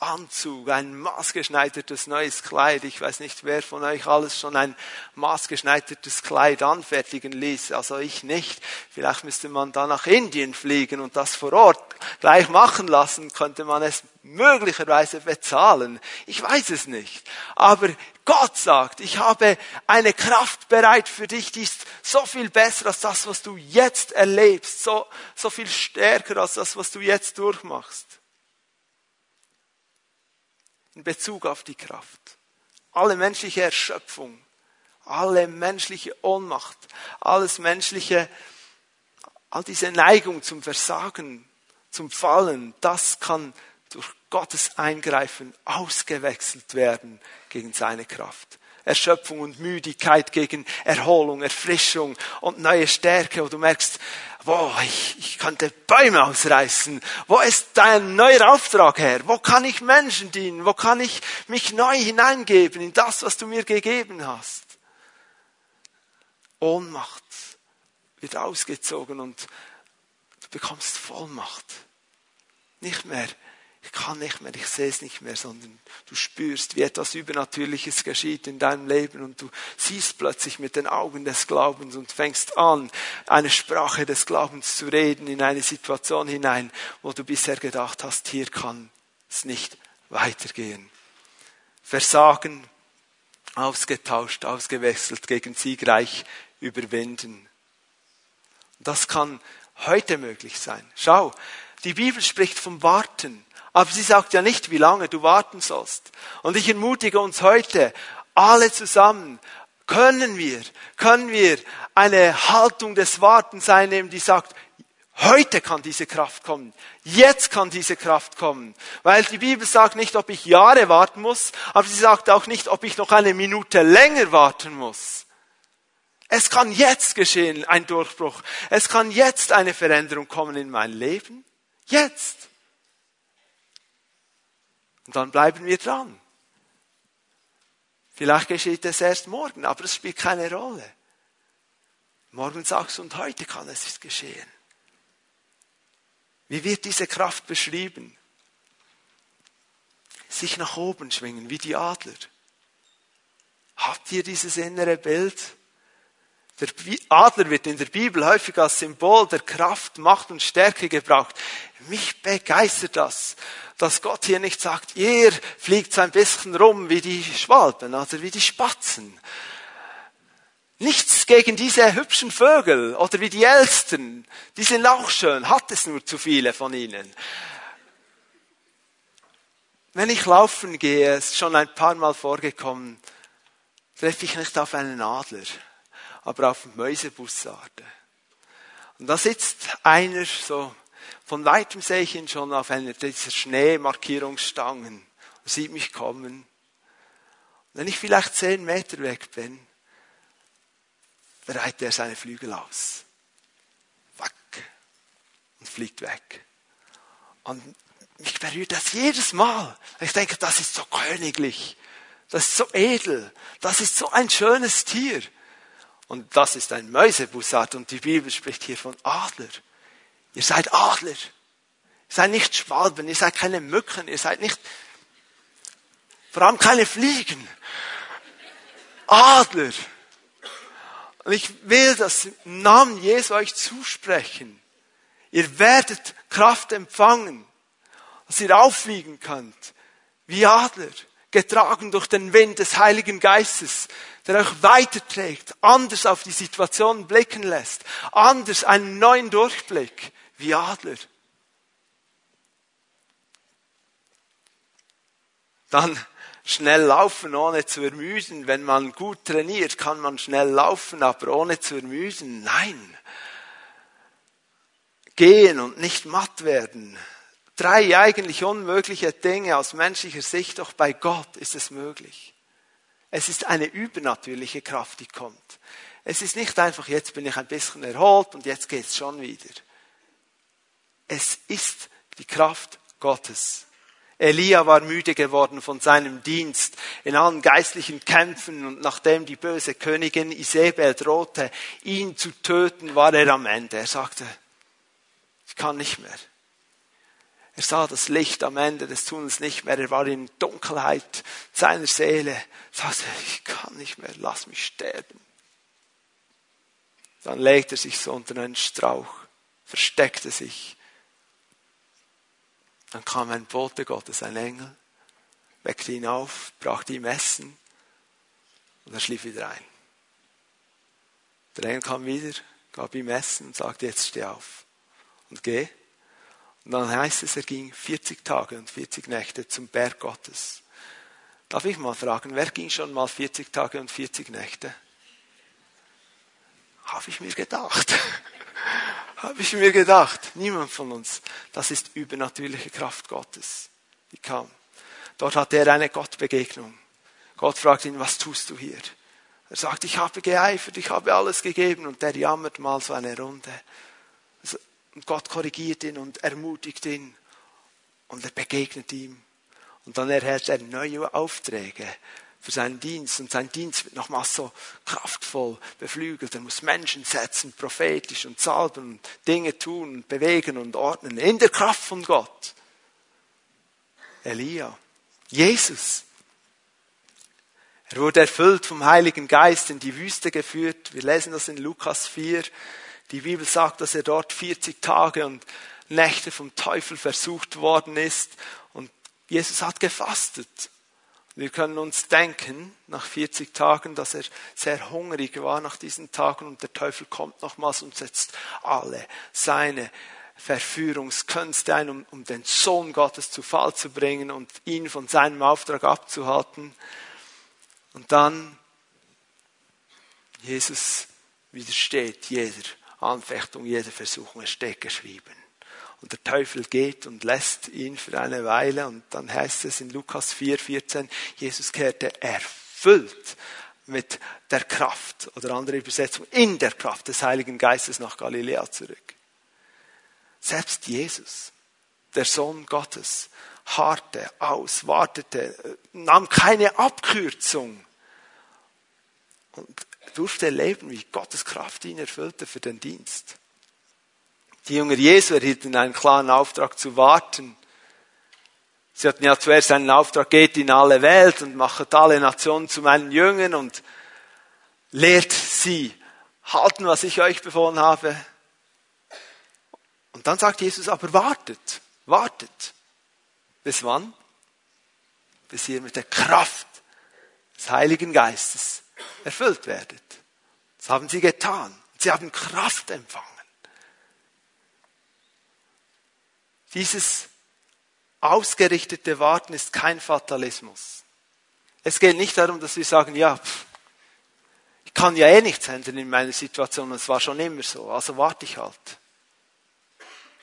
Anzug, ein maßgeschneidertes neues Kleid. Ich weiß nicht, wer von euch alles schon ein maßgeschneidertes Kleid anfertigen ließ. Also ich nicht. Vielleicht müsste man da nach Indien fliegen und das vor Ort gleich machen lassen. Könnte man es möglicherweise bezahlen. Ich weiß es nicht. Aber Gott sagt, ich habe eine Kraft bereit für dich, die ist so viel besser als das, was du jetzt erlebst, so, so viel stärker als das, was du jetzt durchmachst. In Bezug auf die Kraft. Alle menschliche Erschöpfung, alle menschliche Ohnmacht, alles menschliche, all diese Neigung zum Versagen, zum Fallen, das kann Gottes Eingreifen ausgewechselt werden gegen seine Kraft. Erschöpfung und Müdigkeit gegen Erholung, Erfrischung und neue Stärke, wo du merkst, wow, ich, ich könnte Bäume ausreißen. Wo ist dein neuer Auftrag her? Wo kann ich Menschen dienen? Wo kann ich mich neu hineingeben in das, was du mir gegeben hast? Ohnmacht wird ausgezogen und du bekommst Vollmacht. Nicht mehr ich kann nicht mehr, ich sehe es nicht mehr, sondern du spürst, wie etwas Übernatürliches geschieht in deinem Leben und du siehst plötzlich mit den Augen des Glaubens und fängst an, eine Sprache des Glaubens zu reden in eine Situation hinein, wo du bisher gedacht hast, hier kann es nicht weitergehen. Versagen, ausgetauscht, ausgewechselt, gegen siegreich überwinden. Das kann heute möglich sein. Schau, die Bibel spricht vom Warten. Aber sie sagt ja nicht, wie lange du warten sollst. Und ich ermutige uns heute, alle zusammen, können wir, können wir eine Haltung des Wartens einnehmen, die sagt, heute kann diese Kraft kommen. Jetzt kann diese Kraft kommen. Weil die Bibel sagt nicht, ob ich Jahre warten muss, aber sie sagt auch nicht, ob ich noch eine Minute länger warten muss. Es kann jetzt geschehen, ein Durchbruch. Es kann jetzt eine Veränderung kommen in mein Leben. Jetzt. Und dann bleiben wir dran. Vielleicht geschieht es erst morgen, aber es spielt keine Rolle. Morgen sagst du, und heute kann es geschehen. Wie wird diese Kraft beschrieben? Sich nach oben schwingen, wie die Adler. Habt ihr dieses innere Bild? Der Adler wird in der Bibel häufig als Symbol der Kraft, Macht und Stärke gebraucht. Mich begeistert das dass Gott hier nicht sagt, ihr fliegt so ein bisschen rum wie die Schwalben oder wie die Spatzen. Nichts gegen diese hübschen Vögel oder wie die Elstern. Die sind auch schön, hat es nur zu viele von ihnen. wenn ich laufen gehe, ist schon ein paar Mal vorgekommen, treffe ich nicht auf einen Adler, aber auf Mäusebussarde. Und da sitzt einer so, von weitem sehe ich ihn schon auf einer dieser Schneemarkierungsstangen und sieht mich kommen. Wenn ich vielleicht zehn Meter weg bin, breitet er seine Flügel aus. Wack. Und fliegt weg. Und mich berührt das jedes Mal. Ich denke, das ist so königlich. Das ist so edel. Das ist so ein schönes Tier. Und das ist ein Mäusebussard und die Bibel spricht hier von Adler. Ihr seid Adler. Ihr seid nicht Schwalben, ihr seid keine Mücken, ihr seid nicht, vor allem keine Fliegen. Adler. Und ich will das im Namen Jesu euch zusprechen. Ihr werdet Kraft empfangen, dass ihr auffliegen könnt, wie Adler, getragen durch den Wind des Heiligen Geistes, der euch weiterträgt, anders auf die Situation blicken lässt, anders einen neuen Durchblick, wie Adler. Dann schnell laufen, ohne zu ermüden. Wenn man gut trainiert, kann man schnell laufen, aber ohne zu ermüden. Nein. Gehen und nicht matt werden. Drei eigentlich unmögliche Dinge aus menschlicher Sicht, doch bei Gott ist es möglich. Es ist eine übernatürliche Kraft, die kommt. Es ist nicht einfach, jetzt bin ich ein bisschen erholt und jetzt geht's schon wieder. Es ist die Kraft Gottes. Elia war müde geworden von seinem Dienst in allen geistlichen Kämpfen und nachdem die böse Königin Isabel drohte, ihn zu töten, war er am Ende. Er sagte, ich kann nicht mehr. Er sah das Licht am Ende des Tunnels nicht mehr. Er war in Dunkelheit seiner Seele. Er sagte, ich kann nicht mehr, lass mich sterben. Dann legte er sich so unter einen Strauch, versteckte sich dann kam ein Bote Gottes, ein Engel, weckte ihn auf, brachte ihm Essen und er schlief wieder ein. Der Engel kam wieder, gab ihm Essen und sagte, jetzt steh auf und geh. Und dann heißt es, er ging 40 Tage und 40 Nächte zum Berg Gottes. Darf ich mal fragen, wer ging schon mal 40 Tage und 40 Nächte? Habe ich mir gedacht habe ich mir gedacht, niemand von uns. Das ist übernatürliche Kraft Gottes, die kam. Dort hatte er eine Gottbegegnung. Gott fragt ihn, was tust du hier? Er sagt, ich habe geeifert, ich habe alles gegeben und der jammert mal so eine Runde. Also, und Gott korrigiert ihn und ermutigt ihn und er begegnet ihm. Und dann erhält er neue Aufträge für seinen Dienst. Und sein Dienst wird nochmals so kraftvoll beflügelt. Er muss Menschen setzen, prophetisch und salben und Dinge tun und bewegen und ordnen. In der Kraft von Gott. Elia. Jesus. Er wurde erfüllt vom Heiligen Geist in die Wüste geführt. Wir lesen das in Lukas 4. Die Bibel sagt, dass er dort 40 Tage und Nächte vom Teufel versucht worden ist. Und Jesus hat gefastet. Wir können uns denken, nach 40 Tagen, dass er sehr hungrig war nach diesen Tagen und der Teufel kommt nochmals und setzt alle seine Verführungskünste ein, um, um den Sohn Gottes zu Fall zu bringen und ihn von seinem Auftrag abzuhalten. Und dann Jesus widersteht jeder Anfechtung, jeder Versuchung, es steht geschrieben. Und der Teufel geht und lässt ihn für eine Weile. Und dann heißt es in Lukas 4, 14, Jesus kehrte erfüllt mit der Kraft oder andere Übersetzung in der Kraft des Heiligen Geistes nach Galiläa zurück. Selbst Jesus, der Sohn Gottes, harrte aus, wartete, nahm keine Abkürzung und durfte erleben, wie Gottes Kraft ihn erfüllte für den Dienst. Die Jünger Jesu erhielten einen klaren Auftrag zu warten. Sie hatten ja zuerst einen Auftrag, geht in alle Welt und macht alle Nationen zu meinen Jüngern und lehrt sie halten, was ich euch befohlen habe. Und dann sagt Jesus, aber wartet, wartet. Bis wann? Bis ihr mit der Kraft des Heiligen Geistes erfüllt werdet. Das haben sie getan. Sie haben Kraft empfangen. Dieses ausgerichtete Warten ist kein Fatalismus. Es geht nicht darum, dass wir sagen, ja, pff, ich kann ja eh nichts ändern in meiner Situation, es war schon immer so, also warte ich halt.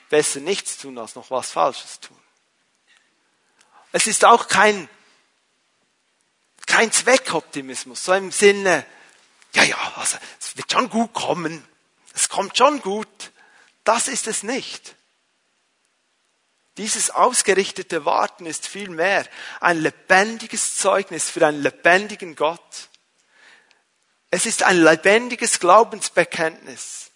Besser nichts tun, als noch was Falsches tun. Es ist auch kein, kein Zweckoptimismus, so im Sinne, ja, ja, also, es wird schon gut kommen, es kommt schon gut. Das ist es nicht. Dieses ausgerichtete Warten ist vielmehr ein lebendiges Zeugnis für einen lebendigen Gott. Es ist ein lebendiges Glaubensbekenntnis.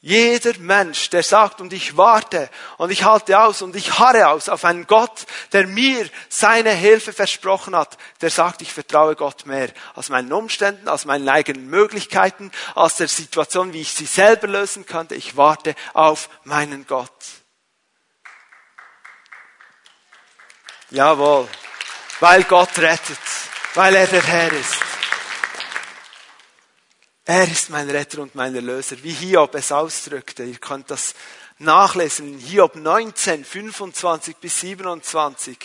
Jeder Mensch, der sagt, und ich warte und ich halte aus und ich harre aus auf einen Gott, der mir seine Hilfe versprochen hat, der sagt, ich vertraue Gott mehr als meinen Umständen, als meinen eigenen Möglichkeiten, als der Situation, wie ich sie selber lösen könnte. Ich warte auf meinen Gott. Jawohl, weil Gott rettet, weil er der Herr ist. Er ist mein Retter und mein Erlöser, wie Hiob es ausdrückte. Ihr könnt das nachlesen in Hiob 19, 25 bis 27.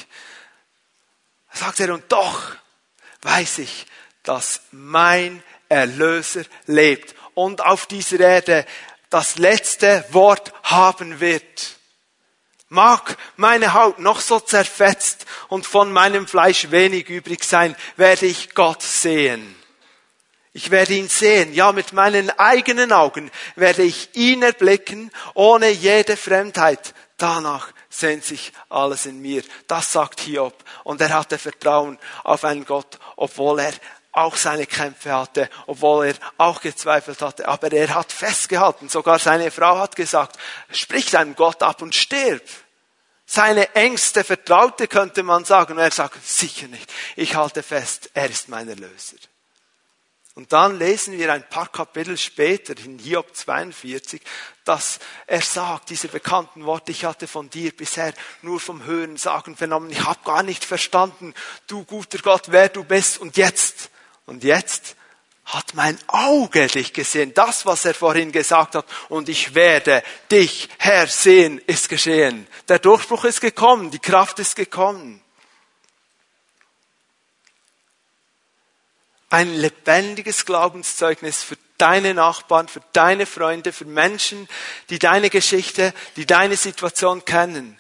Da sagt er, und doch weiß ich, dass mein Erlöser lebt und auf dieser Erde das letzte Wort haben wird. Mag meine Haut noch so zerfetzt und von meinem Fleisch wenig übrig sein, werde ich Gott sehen. Ich werde ihn sehen. Ja, mit meinen eigenen Augen werde ich ihn erblicken, ohne jede Fremdheit. Danach sehnt sich alles in mir. Das sagt Hiob. Und er hatte Vertrauen auf einen Gott, obwohl er auch seine Kämpfe hatte, obwohl er auch gezweifelt hatte. Aber er hat festgehalten. Sogar seine Frau hat gesagt, sprich deinem Gott ab und stirb. Seine engste Vertraute könnte man sagen. Und er sagt, sicher nicht. Ich halte fest, er ist mein Erlöser. Und dann lesen wir ein paar Kapitel später in Hiob 42, dass er sagt, diese bekannten Worte, ich hatte von dir bisher nur vom Hören sagen vernommen, ich habe gar nicht verstanden, du guter Gott, wer du bist. Und jetzt, und jetzt hat mein Auge dich gesehen, das, was er vorhin gesagt hat, und ich werde dich, Herr, sehen, ist geschehen. Der Durchbruch ist gekommen, die Kraft ist gekommen. ein lebendiges Glaubenszeugnis für deine Nachbarn, für deine Freunde, für Menschen, die deine Geschichte, die deine Situation kennen.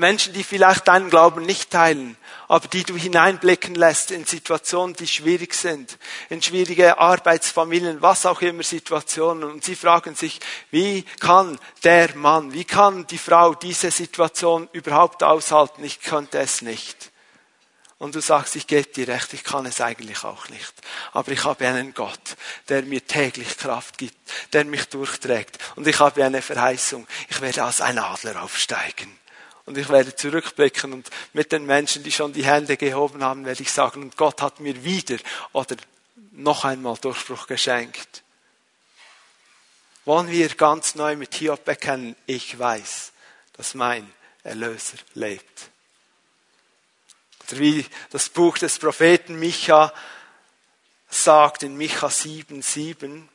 Menschen, die vielleicht deinen Glauben nicht teilen, aber die du hineinblicken lässt in Situationen, die schwierig sind, in schwierige Arbeitsfamilien, was auch immer Situationen. Und sie fragen sich, wie kann der Mann, wie kann die Frau diese Situation überhaupt aushalten? Ich könnte es nicht und du sagst, ich gebe dir recht, ich kann es eigentlich auch nicht. Aber ich habe einen Gott, der mir täglich Kraft gibt, der mich durchträgt. Und ich habe eine Verheißung, ich werde als ein Adler aufsteigen. Und ich werde zurückblicken und mit den Menschen, die schon die Hände gehoben haben, werde ich sagen, und Gott hat mir wieder oder noch einmal Durchbruch geschenkt. Wollen wir ganz neu mit Hiob bekennen, ich weiß, dass mein Erlöser lebt wie das Buch des Propheten Micha sagt in Micha 7, 7.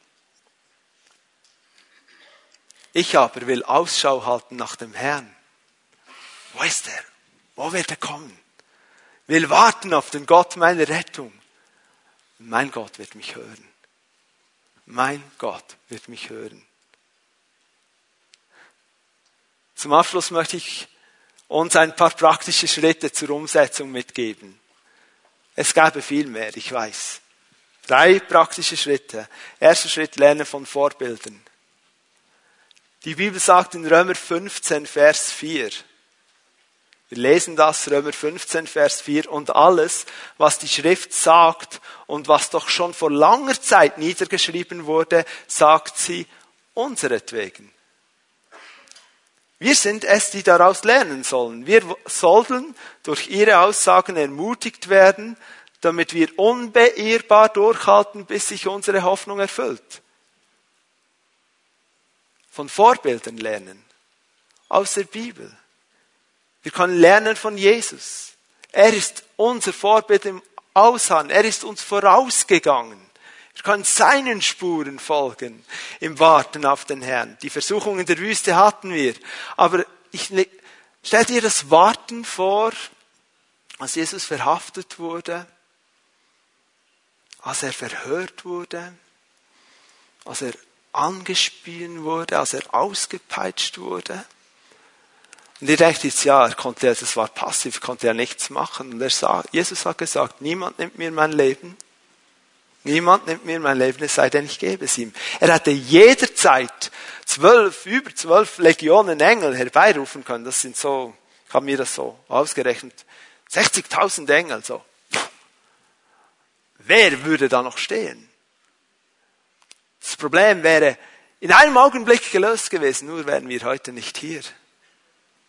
Ich aber will Ausschau halten nach dem Herrn. Wo ist er? Wo wird er kommen? Will warten auf den Gott meiner Rettung. Mein Gott wird mich hören. Mein Gott wird mich hören. Zum Abschluss möchte ich uns ein paar praktische Schritte zur Umsetzung mitgeben. Es gäbe viel mehr, ich weiß. Drei praktische Schritte. Erster Schritt, lernen von Vorbildern. Die Bibel sagt in Römer 15, Vers 4. Wir lesen das, Römer 15, Vers 4. Und alles, was die Schrift sagt und was doch schon vor langer Zeit niedergeschrieben wurde, sagt sie unseretwegen. Wir sind es, die daraus lernen sollen. Wir sollten durch ihre Aussagen ermutigt werden, damit wir unbeirrbar durchhalten, bis sich unsere Hoffnung erfüllt. Von Vorbildern lernen. Aus der Bibel. Wir können lernen von Jesus. Er ist unser Vorbild im Ausharren. Er ist uns vorausgegangen. Wir können seinen Spuren folgen im Warten auf den Herrn. Die Versuchung in der Wüste hatten wir. Aber ich, Stellt ihr das Warten vor, als Jesus verhaftet wurde, als er verhört wurde, als er angespien wurde, als er ausgepeitscht wurde. Und ihr denkt jetzt, ja, er konnte, das war passiv, konnte ja nichts machen. Und er sagt, Jesus hat gesagt, niemand nimmt mir mein Leben. Niemand nimmt mir mein Leben, es sei denn, ich gebe es ihm. Er hätte jederzeit zwölf, über zwölf Legionen Engel herbeirufen können. Das sind so, ich habe mir das so ausgerechnet, 60.000 Engel, so. Wer würde da noch stehen? Das Problem wäre in einem Augenblick gelöst gewesen, nur wären wir heute nicht hier.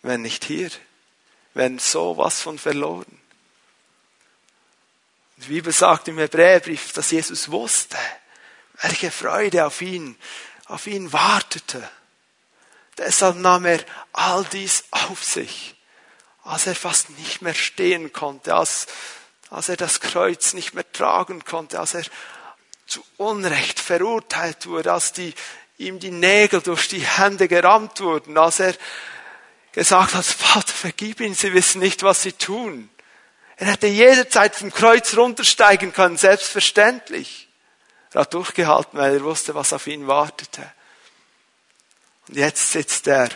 Wären nicht hier. Wir wären sowas von verloren. Die Bibel sagt im Hebräerbrief, dass Jesus wusste, welche Freude auf ihn, auf ihn wartete. Deshalb nahm er all dies auf sich, als er fast nicht mehr stehen konnte, als, als er das Kreuz nicht mehr tragen konnte, als er zu Unrecht verurteilt wurde, als die, ihm die Nägel durch die Hände gerammt wurden, als er gesagt hat, Vater, vergib ihnen, sie wissen nicht, was sie tun. Er hätte jederzeit vom Kreuz runtersteigen können, selbstverständlich. Er hat durchgehalten, weil er wusste, was auf ihn wartete. Und jetzt sitzt er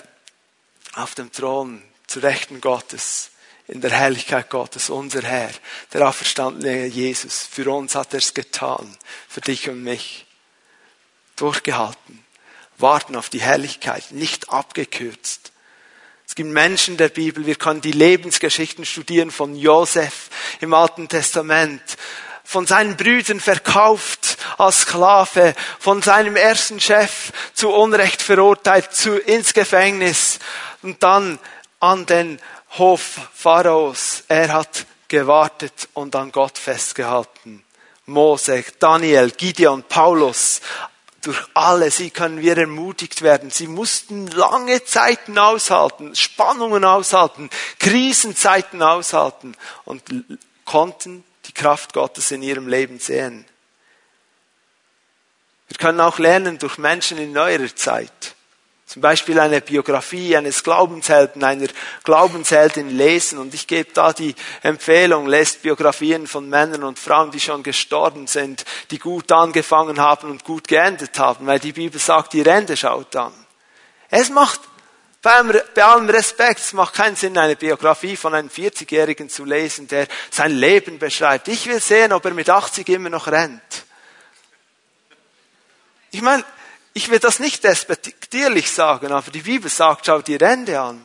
auf dem Thron zu Rechten Gottes, in der Herrlichkeit Gottes, unser Herr, der auferstandene Jesus. Für uns hat er es getan, für dich und mich. Durchgehalten, warten auf die Herrlichkeit, nicht abgekürzt. Gibt Menschen der Bibel, wir können die Lebensgeschichten studieren von Josef im Alten Testament, von seinen Brüdern verkauft als Sklave, von seinem ersten Chef zu Unrecht verurteilt, zu, ins Gefängnis und dann an den Hof Pharaos. Er hat gewartet und an Gott festgehalten. Mose, Daniel, Gideon, Paulus, durch alle sie können wir ermutigt werden. Sie mussten lange Zeiten aushalten, Spannungen aushalten, Krisenzeiten aushalten und konnten die Kraft Gottes in ihrem Leben sehen. Wir können auch lernen durch Menschen in neuerer Zeit. Zum Beispiel eine Biografie eines Glaubenshelden, einer Glaubensheldin lesen. Und ich gebe da die Empfehlung, lest Biografien von Männern und Frauen, die schon gestorben sind, die gut angefangen haben und gut geendet haben, weil die Bibel sagt, die Rente schaut an. Es macht, bei allem Respekt, es macht keinen Sinn, eine Biografie von einem 40-Jährigen zu lesen, der sein Leben beschreibt. Ich will sehen, ob er mit 80 immer noch rennt. Ich meine, ich will das nicht despektierlich sagen, aber die Bibel sagt, schau die Rände an.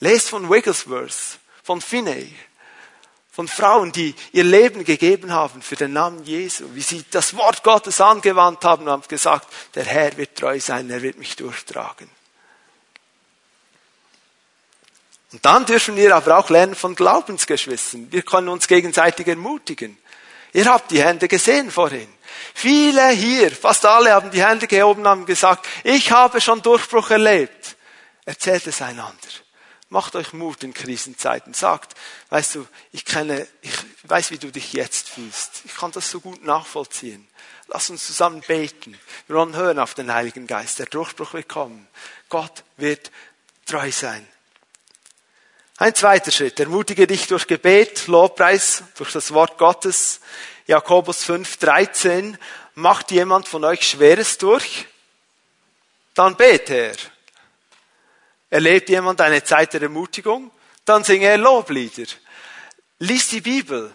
Lest von Wigglesworth, von Finney, von Frauen, die ihr Leben gegeben haben für den Namen Jesu, wie sie das Wort Gottes angewandt haben und haben gesagt, der Herr wird treu sein, er wird mich durchtragen. Und dann dürfen wir aber auch lernen von Glaubensgeschwistern. Wir können uns gegenseitig ermutigen. Ihr habt die Hände gesehen vorhin. Viele hier, fast alle haben die Hände gehoben und haben gesagt, ich habe schon Durchbruch erlebt. Erzählt es einander. Macht euch Mut in Krisenzeiten. Sagt, weißt du, ich kenne, ich weiß, wie du dich jetzt fühlst. Ich kann das so gut nachvollziehen. Lass uns zusammen beten. Wir wollen hören auf den Heiligen Geist. Der Durchbruch wird kommen. Gott wird treu sein. Ein zweiter Schritt. Ermutige dich durch Gebet, Lobpreis, durch das Wort Gottes. Jakobus 5, 13. Macht jemand von euch Schweres durch? Dann bete er. Erlebt jemand eine Zeit der Ermutigung? Dann singe er Loblieder. Lies die Bibel.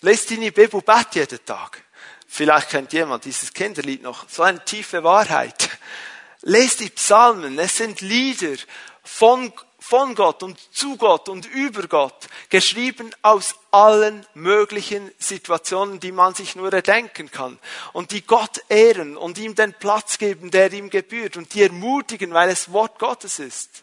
Lest die Bibel, bet jeden Tag. Vielleicht kennt jemand dieses Kinderlied noch. So eine tiefe Wahrheit. Lest die Psalmen. Es sind Lieder von von Gott und zu Gott und über Gott, geschrieben aus allen möglichen Situationen, die man sich nur erdenken kann und die Gott ehren und ihm den Platz geben, der ihm gebührt und die ermutigen, weil es Wort Gottes ist.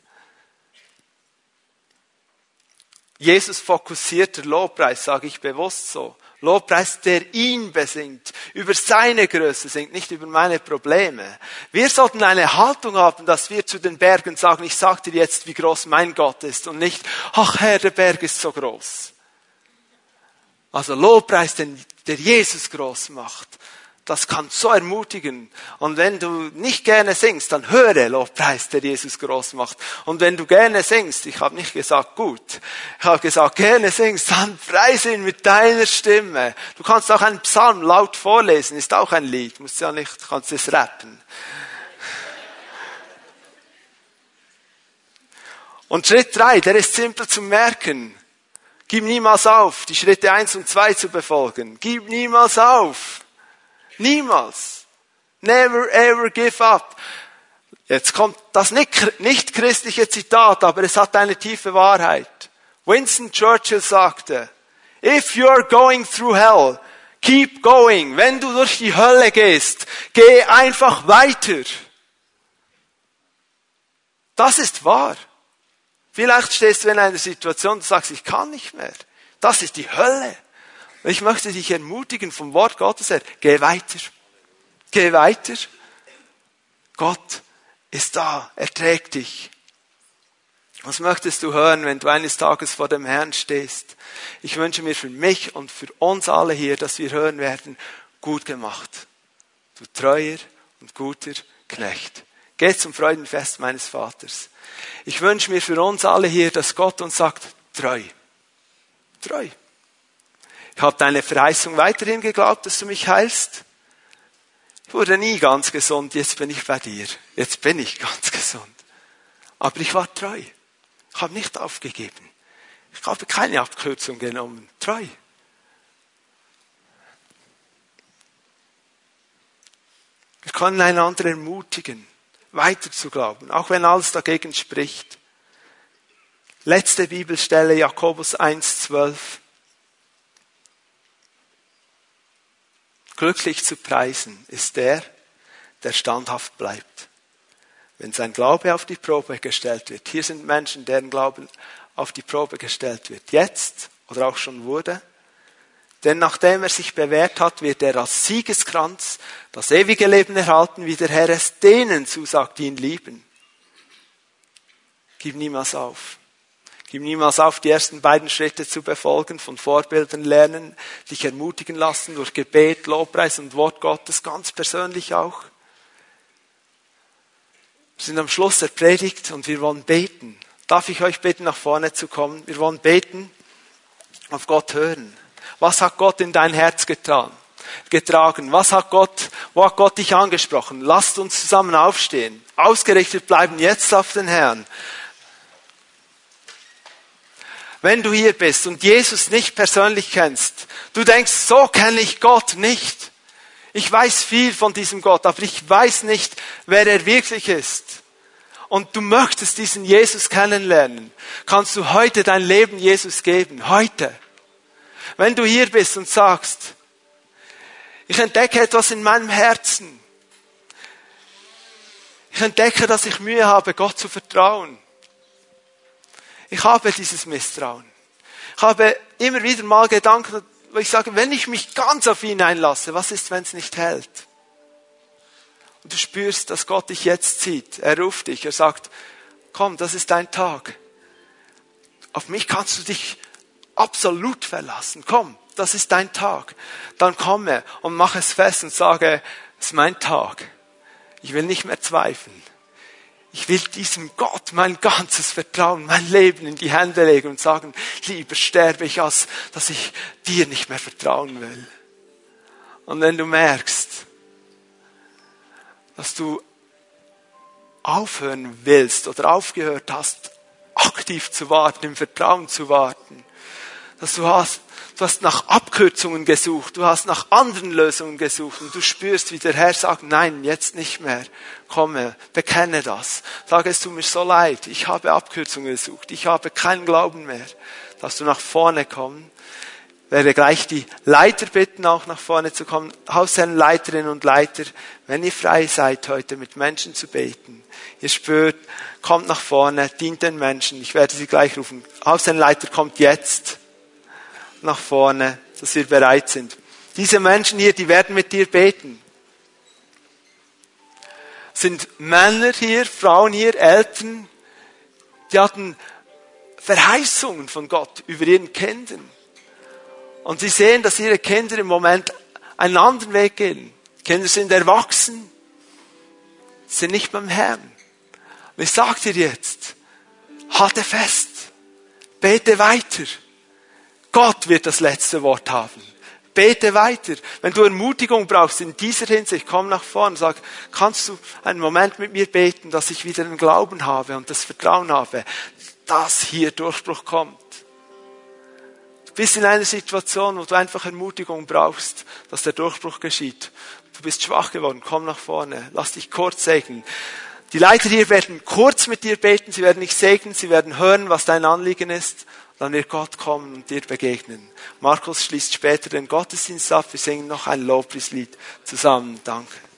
Jesus fokussierter Lobpreis, sage ich bewusst so. Lobpreis, der ihn besingt, über seine Größe singt, nicht über meine Probleme. Wir sollten eine Haltung haben, dass wir zu den Bergen sagen, ich sage dir jetzt, wie groß mein Gott ist und nicht, ach Herr, der Berg ist so groß. Also Lobpreis, der Jesus groß macht. Das kann so ermutigen. Und wenn du nicht gerne singst, dann höre Lobpreis, der Jesus groß macht. Und wenn du gerne singst, ich habe nicht gesagt gut, ich habe gesagt gerne singst, dann preise ihn mit deiner Stimme. Du kannst auch einen Psalm laut vorlesen, ist auch ein Lied, musst ja nicht, kannst es rappen. Und Schritt drei, der ist simpel zu merken. Gib niemals auf, die Schritte eins und zwei zu befolgen. Gib niemals auf. Niemals. Never ever give up. Jetzt kommt das nicht christliche Zitat, aber es hat eine tiefe Wahrheit. Winston Churchill sagte, if you are going through hell, keep going. Wenn du durch die Hölle gehst, geh einfach weiter. Das ist wahr. Vielleicht stehst du in einer Situation und sagst, ich kann nicht mehr. Das ist die Hölle. Ich möchte dich ermutigen vom Wort Gottes her, geh weiter. Geh weiter. Gott ist da, er trägt dich. Was möchtest du hören, wenn du eines Tages vor dem Herrn stehst? Ich wünsche mir für mich und für uns alle hier, dass wir hören werden, gut gemacht. Du treuer und guter Knecht. Geh zum Freudenfest meines Vaters. Ich wünsche mir für uns alle hier, dass Gott uns sagt, treu. Treu. Ich habe deine Verheißung weiterhin geglaubt, dass du mich heilst. Ich wurde nie ganz gesund, jetzt bin ich bei dir. Jetzt bin ich ganz gesund. Aber ich war treu. Ich habe nicht aufgegeben. Ich habe keine Abkürzung genommen. Treu. Wir können einander ermutigen weiter zu glauben, auch wenn alles dagegen spricht. Letzte Bibelstelle, Jakobus 1,12. Glücklich zu preisen ist der, der standhaft bleibt. Wenn sein Glaube auf die Probe gestellt wird. Hier sind Menschen, deren Glauben auf die Probe gestellt wird. Jetzt oder auch schon wurde. Denn nachdem er sich bewährt hat, wird er als Siegeskranz das ewige Leben erhalten, wie der Herr es denen zusagt, die ihn lieben. Gib niemals auf. Gib niemals auf, die ersten beiden Schritte zu befolgen, von Vorbildern lernen, dich ermutigen lassen durch Gebet, Lobpreis und Wort Gottes, ganz persönlich auch. Wir sind am Schluss der Predigt und wir wollen beten. Darf ich euch bitten, nach vorne zu kommen? Wir wollen beten, auf Gott hören. Was hat Gott in dein Herz getan? getragen? Was hat Gott, wo hat Gott dich angesprochen? Lasst uns zusammen aufstehen. Ausgerichtet bleiben jetzt auf den Herrn. Wenn du hier bist und Jesus nicht persönlich kennst, du denkst, so kenne ich Gott nicht. Ich weiß viel von diesem Gott, aber ich weiß nicht, wer er wirklich ist. Und du möchtest diesen Jesus kennenlernen, kannst du heute dein Leben Jesus geben. Heute. Wenn du hier bist und sagst, ich entdecke etwas in meinem Herzen. Ich entdecke, dass ich Mühe habe, Gott zu vertrauen. Ich habe dieses Misstrauen. Ich habe immer wieder mal Gedanken, wo ich sage, wenn ich mich ganz auf ihn einlasse, was ist, wenn es nicht hält? Und du spürst, dass Gott dich jetzt sieht. Er ruft dich, er sagt, komm, das ist dein Tag. Auf mich kannst du dich absolut verlassen. Komm, das ist dein Tag. Dann komme und mach es fest und sage, es ist mein Tag. Ich will nicht mehr zweifeln. Ich will diesem Gott mein ganzes Vertrauen, mein Leben in die Hände legen und sagen, lieber sterbe ich, als dass ich dir nicht mehr vertrauen will. Und wenn du merkst, dass du aufhören willst oder aufgehört hast, aktiv zu warten, im Vertrauen zu warten, dass du hast, du hast nach Abkürzungen gesucht, du hast nach anderen Lösungen gesucht und du spürst, wie der Herr sagt, nein, jetzt nicht mehr. Komme, bekenne das. Sage es tut mir so leid, ich habe Abkürzungen gesucht, ich habe keinen Glauben mehr. Dass du nach vorne kommen, werde gleich die Leiter bitten, auch nach vorne zu kommen. Hausherrenleiterinnen und Leiter, wenn ihr frei seid, heute mit Menschen zu beten. Ihr spürt, kommt nach vorne, dient den Menschen. Ich werde sie gleich rufen. Hausherrenleiter kommt jetzt nach vorne, dass wir bereit sind. Diese Menschen hier, die werden mit dir beten. Sind Männer hier, Frauen hier, Eltern, die hatten Verheißungen von Gott über ihren Kindern. Und sie sehen, dass ihre Kinder im Moment einen anderen Weg gehen. Kinder sind erwachsen, sind nicht beim Herrn. Und ich sage dir jetzt, halte fest, bete weiter. Gott wird das letzte Wort haben. Bete weiter. Wenn du Ermutigung brauchst in dieser Hinsicht, komm nach vorne und sag, kannst du einen Moment mit mir beten, dass ich wieder den Glauben habe und das Vertrauen habe, dass hier Durchbruch kommt. Du bist in einer Situation, wo du einfach Ermutigung brauchst, dass der Durchbruch geschieht. Du bist schwach geworden, komm nach vorne, lass dich kurz segnen. Die Leiter hier werden kurz mit dir beten, sie werden dich segnen, sie werden hören, was dein Anliegen ist dann wird Gott kommen und dir begegnen. Markus schließt später den Gottesdienst ab. Wir singen noch ein Lobpreislied zusammen. Danke.